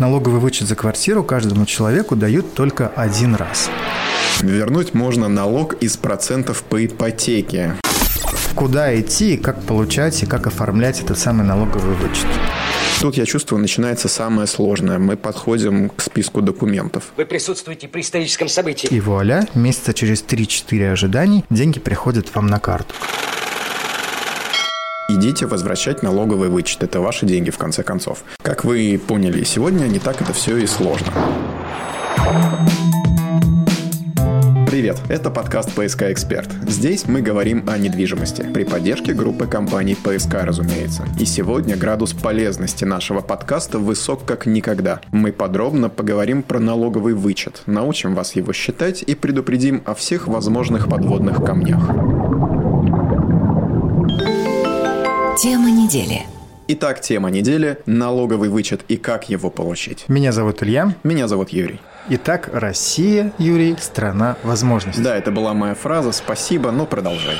налоговый вычет за квартиру каждому человеку дают только один раз. Вернуть можно налог из процентов по ипотеке. Куда идти, как получать и как оформлять этот самый налоговый вычет? Тут, я чувствую, начинается самое сложное. Мы подходим к списку документов. Вы присутствуете при историческом событии. И вуаля, месяца через 3-4 ожиданий деньги приходят вам на карту. Идите возвращать налоговый вычет. Это ваши деньги, в конце концов. Как вы поняли сегодня, не так это все и сложно. Привет, это подкаст «ПСК Эксперт». Здесь мы говорим о недвижимости, при поддержке группы компаний «ПСК», разумеется. И сегодня градус полезности нашего подкаста высок как никогда. Мы подробно поговорим про налоговый вычет, научим вас его считать и предупредим о всех возможных подводных камнях. Недели. Итак, тема недели – налоговый вычет и как его получить. Меня зовут Илья. Меня зовут Юрий. Итак, Россия, Юрий, страна возможностей. Да, это была моя фраза. Спасибо, но продолжай.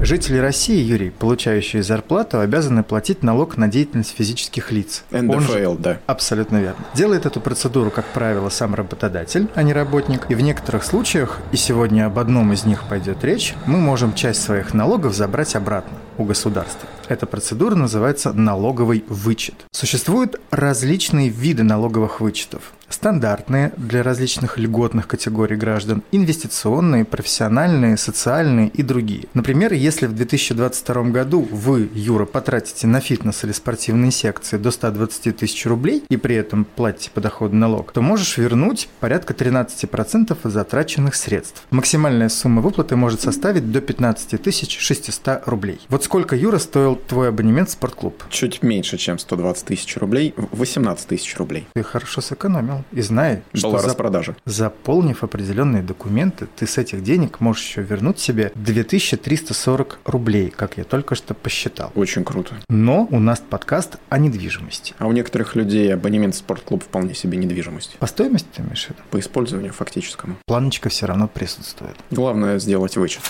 Жители России, Юрий, получающие зарплату, обязаны платить налог на деятельность физических лиц. НДФЛ, да. Абсолютно верно. Делает эту процедуру, как правило, сам работодатель, а не работник. И в некоторых случаях, и сегодня об одном из них пойдет речь, мы можем часть своих налогов забрать обратно у государства. Эта процедура называется налоговый вычет. Существуют различные виды налоговых вычетов. Стандартные для различных льготных категорий граждан, инвестиционные, профессиональные, социальные и другие. Например, если в 2022 году вы, Юра, потратите на фитнес или спортивные секции до 120 тысяч рублей и при этом платите подоходный налог, то можешь вернуть порядка 13% затраченных средств. Максимальная сумма выплаты может составить до 15 600 рублей. Вот сколько, Юра, стоил твой абонемент в спортклуб? Чуть меньше, чем 120 тысяч рублей, 18 тысяч рублей. Ты хорошо сэкономил. И знай, Была что распродажа. заполнив определенные документы, ты с этих денег можешь еще вернуть себе 2340 рублей, как я только что посчитал. Очень круто. Но у нас подкаст о недвижимости. А у некоторых людей абонемент в спортклуб вполне себе недвижимость. По стоимости ты имеешь в виду? По использованию фактическому. Планочка все равно присутствует. Главное сделать вычет.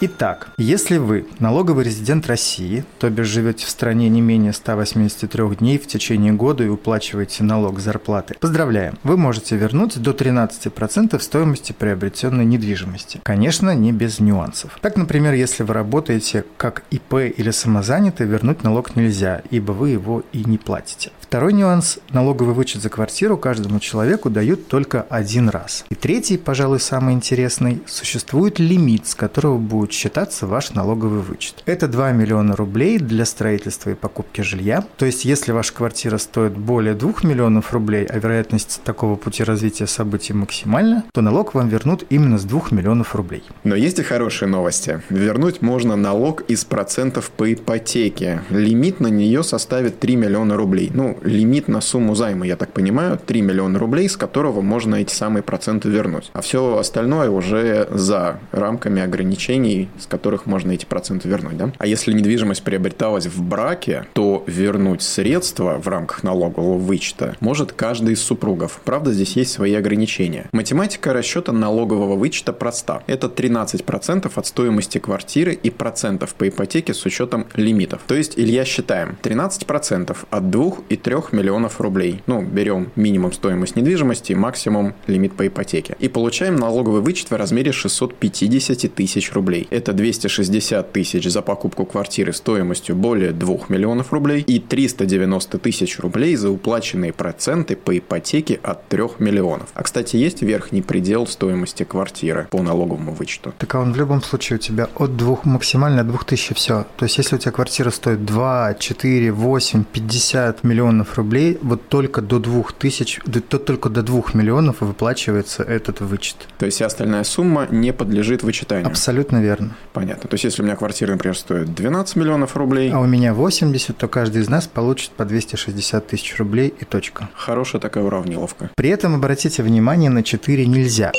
Итак, если вы налоговый резидент России, то бишь живете в стране не менее 183 дней в течение года и уплачиваете налог зарплаты, поздравляем, вы можете вернуть до 13% стоимости приобретенной недвижимости. Конечно, не без нюансов. Так, например, если вы работаете как ИП или самозанятый, вернуть налог нельзя, ибо вы его и не платите. Второй нюанс – налоговый вычет за квартиру каждому человеку дают только один раз. И третий, пожалуй, самый интересный – существует лимит, с которого будет считаться ваш налоговый вычет. Это 2 миллиона рублей для строительства и покупки жилья. То есть, если ваша квартира стоит более 2 миллионов рублей, а вероятность такого пути развития событий максимальна, то налог вам вернут именно с 2 миллионов рублей. Но есть и хорошие новости. Вернуть можно налог из процентов по ипотеке. Лимит на нее составит 3 миллиона рублей. Ну, лимит на сумму займа, я так понимаю, 3 миллиона рублей, с которого можно эти самые проценты вернуть. А все остальное уже за рамками ограничений, с которых можно эти проценты вернуть. Да? А если недвижимость приобреталась в браке, то вернуть средства в рамках налогового вычета может каждый из супругов. Правда, здесь есть свои ограничения. Математика расчета налогового вычета проста. Это 13% от стоимости квартиры и процентов по ипотеке с учетом лимитов. То есть, Илья, считаем, 13% от 2 и 3 миллионов рублей. Ну, берем минимум стоимость недвижимости, максимум лимит по ипотеке. И получаем налоговый вычет в размере 650 тысяч рублей. Это 260 тысяч за покупку квартиры стоимостью более 2 миллионов рублей и 390 тысяч рублей за уплаченные проценты по ипотеке от 3 миллионов. А, кстати, есть верхний предел стоимости квартиры по налоговому вычету? Так а он в любом случае у тебя от 2, максимально 2000 все. То есть, если у тебя квартира стоит 2, 4, 8, 50 миллионов рублей, вот только до 2000, то только до 2 миллионов выплачивается этот вычет. То есть, остальная сумма не подлежит вычитанию? Абсолютно верно. Понятно. То есть, если у меня квартира, например, стоит 12 миллионов рублей... А у меня 80, то каждый из нас получит по 260 тысяч рублей и точка. Хорошая такая уравниловка. При этом обратите внимание на 4 нельзя.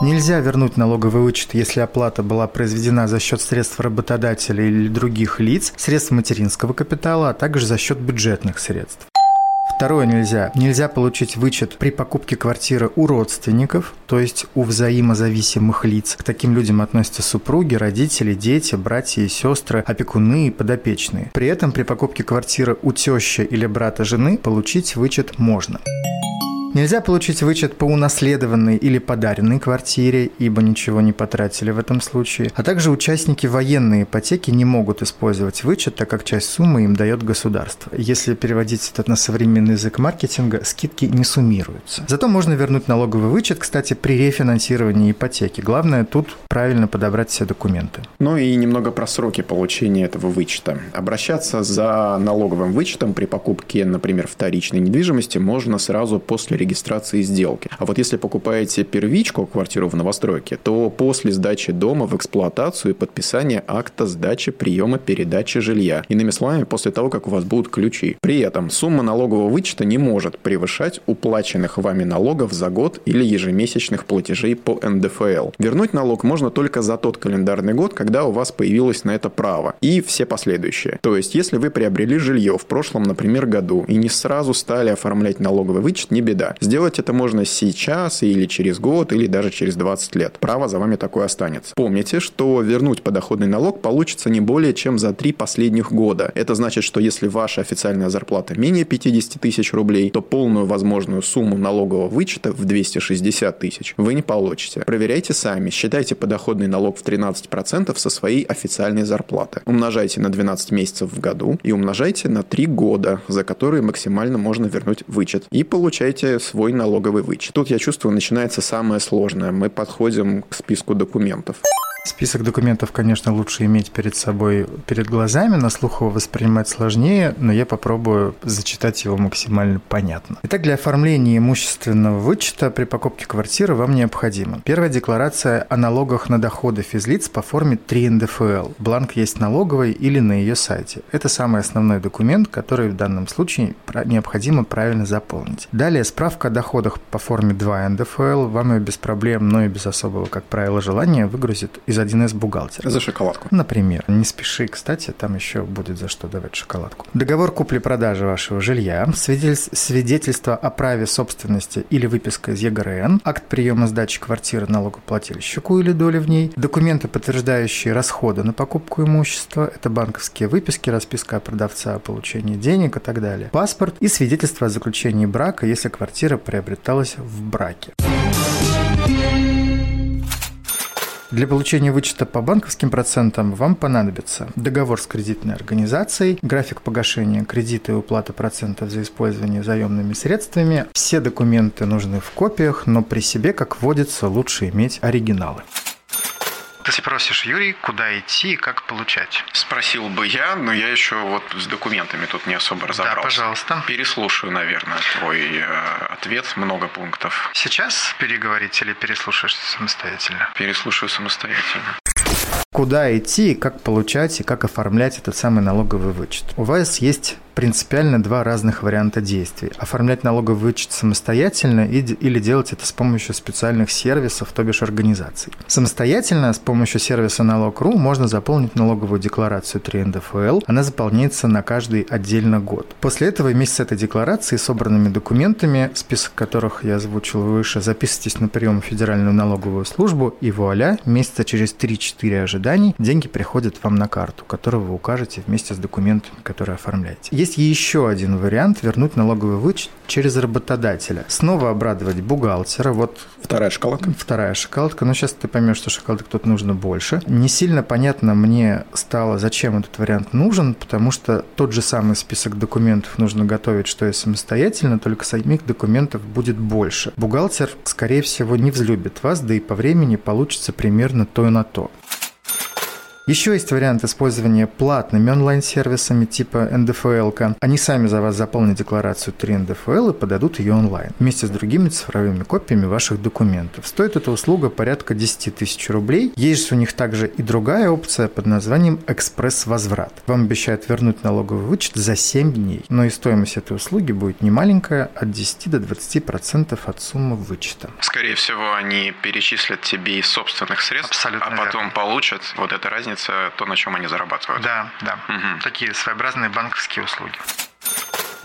Нельзя вернуть налоговый вычет, если оплата была произведена за счет средств работодателя или других лиц, средств материнского капитала, а также за счет бюджетных средств. Второе нельзя. Нельзя получить вычет при покупке квартиры у родственников, то есть у взаимозависимых лиц. К таким людям относятся супруги, родители, дети, братья и сестры, опекуны и подопечные. При этом при покупке квартиры у тещи или брата жены получить вычет можно. Нельзя получить вычет по унаследованной или подаренной квартире, ибо ничего не потратили в этом случае. А также участники военной ипотеки не могут использовать вычет, так как часть суммы им дает государство. Если переводить это на современный язык маркетинга, скидки не суммируются. Зато можно вернуть налоговый вычет, кстати, при рефинансировании ипотеки. Главное тут правильно подобрать все документы. Ну и немного про сроки получения этого вычета. Обращаться за налоговым вычетом при покупке, например, вторичной недвижимости можно сразу после регистрации сделки. А вот если покупаете первичку, квартиру в новостройке, то после сдачи дома в эксплуатацию и подписания акта сдачи приема передачи жилья. Иными словами, после того, как у вас будут ключи. При этом сумма налогового вычета не может превышать уплаченных вами налогов за год или ежемесячных платежей по НДФЛ. Вернуть налог можно только за тот календарный год, когда у вас появилось на это право, и все последующие. То есть, если вы приобрели жилье в прошлом, например, году и не сразу стали оформлять налоговый вычет, не беда. Сделать это можно сейчас или через год, или даже через 20 лет. Право за вами такое останется. Помните, что вернуть подоходный налог получится не более чем за три последних года. Это значит, что если ваша официальная зарплата менее 50 тысяч рублей, то полную возможную сумму налогового вычета в 260 тысяч вы не получите. Проверяйте сами, считайте подоходный налог в 13% со своей официальной зарплаты. Умножайте на 12 месяцев в году и умножайте на 3 года, за которые максимально можно вернуть вычет. И получайте свой налоговый вычет. Тут, я чувствую, начинается самое сложное. Мы подходим к списку документов. Список документов, конечно, лучше иметь перед собой, перед глазами, на слух его воспринимать сложнее, но я попробую зачитать его максимально понятно. Итак, для оформления имущественного вычета при покупке квартиры вам необходимо. Первая декларация о налогах на доходы физлиц по форме 3 НДФЛ. Бланк есть налоговой или на ее сайте. Это самый основной документ, который в данном случае необходимо правильно заполнить. Далее справка о доходах по форме 2 НДФЛ. Вам ее без проблем, но и без особого, как правило, желания выгрузит из 1С бухгалтера. За шоколадку. Например. Не спеши, кстати, там еще будет за что давать шоколадку. Договор купли-продажи вашего жилья, свидетельство о праве собственности или выписка из ЕГРН, акт приема сдачи квартиры налогоплательщику или доли в ней, документы, подтверждающие расходы на покупку имущества, это банковские выписки, расписка продавца о получении денег и так далее, паспорт и свидетельство о заключении брака, если квартира приобреталась в браке. Для получения вычета по банковским процентам вам понадобится договор с кредитной организацией, график погашения кредита и уплаты процентов за использование заемными средствами. Все документы нужны в копиях, но при себе, как водится, лучше иметь оригиналы. Ты спросишь, Юрий, куда идти и как получать? Спросил бы я, но я еще вот с документами тут не особо разобрался. Да, пожалуйста. Переслушаю, наверное, твой э, ответ, много пунктов. Сейчас переговорить или переслушаешь самостоятельно? Переслушаю самостоятельно куда идти, как получать и как оформлять этот самый налоговый вычет. У вас есть принципиально два разных варианта действий. Оформлять налоговый вычет самостоятельно или делать это с помощью специальных сервисов, то бишь организаций. Самостоятельно с помощью сервиса налог.ру можно заполнить налоговую декларацию 3 НДФЛ. Она заполняется на каждый отдельно год. После этого вместе с этой декларацией, собранными документами, список которых я озвучил выше, записывайтесь на прием в Федеральную налоговую службу и вуаля, месяца через 3-4 ожиданий деньги приходят вам на карту, которую вы укажете вместе с документами, которые оформляете. Есть еще один вариант – вернуть налоговый вычет через работодателя. Снова обрадовать бухгалтера. Вот вторая шоколадка. Вторая шоколадка. Но сейчас ты поймешь, что шоколадок тут нужно больше. Не сильно понятно мне стало, зачем этот вариант нужен, потому что тот же самый список документов нужно готовить, что и самостоятельно, только самих документов будет больше. Бухгалтер, скорее всего, не взлюбит вас, да и по времени получится примерно то и на то. Еще есть вариант использования платными онлайн-сервисами типа НДФЛ. Они сами за вас заполнят декларацию 3 НДФЛ и подадут ее онлайн вместе с другими цифровыми копиями ваших документов. Стоит эта услуга порядка 10 тысяч рублей. Есть у них также и другая опция под названием «Экспресс-возврат». Вам обещают вернуть налоговый вычет за 7 дней, но и стоимость этой услуги будет немаленькая, от 10 до 20% от суммы вычета. Скорее всего, они перечислят тебе из собственных средств, Абсолютно а потом верно. получат вот эту разницу то, на чем они зарабатывают. Да, да. Угу. Такие своеобразные банковские услуги.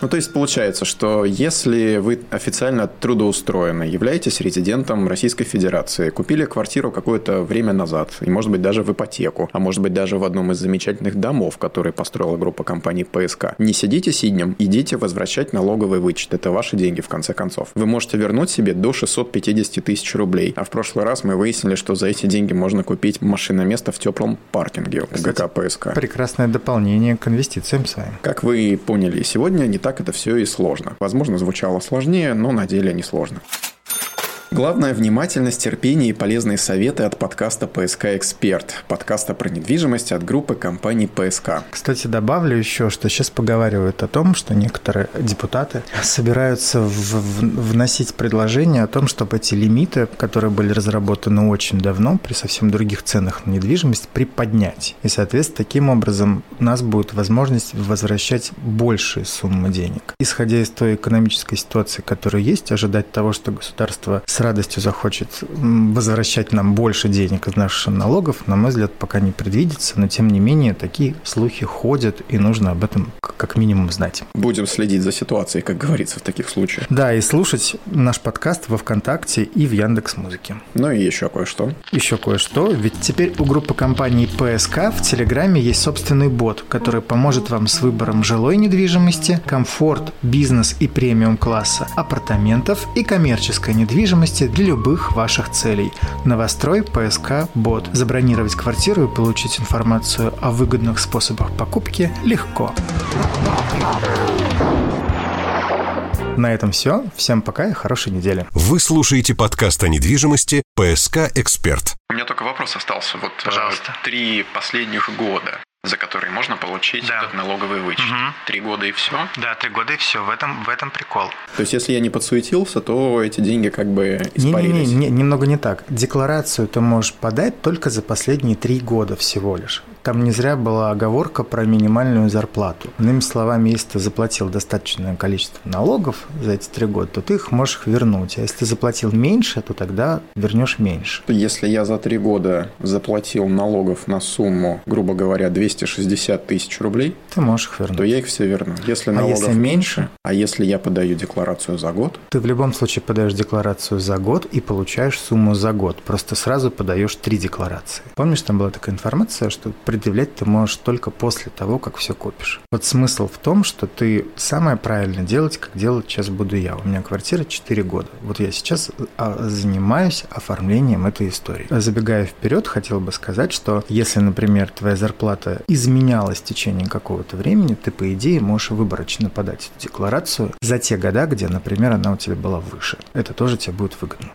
Ну, то есть получается, что если вы официально трудоустроены, являетесь резидентом Российской Федерации, купили квартиру какое-то время назад, и, может быть, даже в ипотеку, а может быть, даже в одном из замечательных домов, которые построила группа компаний ПСК, не сидите сиднем, идите возвращать налоговый вычет. Это ваши деньги, в конце концов. Вы можете вернуть себе до 650 тысяч рублей. А в прошлый раз мы выяснили, что за эти деньги можно купить машиноместо в теплом паркинге в ГК ПСК. Прекрасное дополнение к инвестициям своим. Как вы поняли, сегодня не так это все и сложно. Возможно, звучало сложнее, но на деле не сложно. Главное – внимательность, терпение и полезные советы от подкаста «ПСК Эксперт», подкаста про недвижимость от группы компаний «ПСК». Кстати, добавлю еще, что сейчас поговаривают о том, что некоторые депутаты собираются в, в, вносить предложение о том, чтобы эти лимиты, которые были разработаны очень давно, при совсем других ценах на недвижимость, приподнять. И, соответственно, таким образом у нас будет возможность возвращать большие суммы денег. Исходя из той экономической ситуации, которая есть, ожидать того, что государство с радостью захочет возвращать нам больше денег из наших налогов, на мой взгляд, пока не предвидится, но тем не менее такие слухи ходят, и нужно об этом как минимум знать. Будем следить за ситуацией, как говорится в таких случаях. Да, и слушать наш подкаст во ВКонтакте и в Яндекс Музыке. Ну и еще кое-что. Еще кое-что, ведь теперь у группы компаний ПСК в Телеграме есть собственный бот, который поможет вам с выбором жилой недвижимости, комфорт, бизнес и премиум класса, апартаментов и коммерческой недвижимости возможности для любых ваших целей. Новострой ПСК Бот. Забронировать квартиру и получить информацию о выгодных способах покупки легко. На этом все. Всем пока и хорошей недели. Вы слушаете подкаст о недвижимости «ПСК Эксперт». У меня только вопрос остался. Вот Пожалуйста. три последних года за которые можно получить Да. этот налоговый вычет. Мгм. Три года и все. Да, три года и все. В этом, в этом прикол. То есть, если я не подсуетился, то эти деньги как бы испарились. Не-не-не, не- немного не так. Декларацию ты можешь подать только за последние три года всего лишь. Там не зря была оговорка про минимальную зарплату. Иными словами, если ты заплатил достаточное количество налогов за эти три года, то ты их можешь вернуть. А если ты заплатил меньше, то тогда вернешь меньше. Если я за три года заплатил налогов на сумму, грубо говоря, 260 тысяч рублей, Ты можешь их вернуть. то я их все верну. Если А налогов если меньше? а если я подаю декларацию за год, Ты в любом случае подаешь декларацию за год и получаешь сумму за год. Просто сразу подаешь три декларации. Помнишь, там была такая информация, что предъявлять ты можешь только после того, как все купишь. Вот смысл в том, что ты самое правильно делать, как делать сейчас буду я. У меня квартира 4 года. Вот я сейчас а, занимаюсь оформлением этой истории. Забегая вперед, хотел бы сказать, что если, например, твоя зарплата изменялась в течение какого-то времени, ты, по идее, можешь выборочно подать эту декларацию за те года, где, например, она у тебя была выше. Это тоже тебе будет выгодно.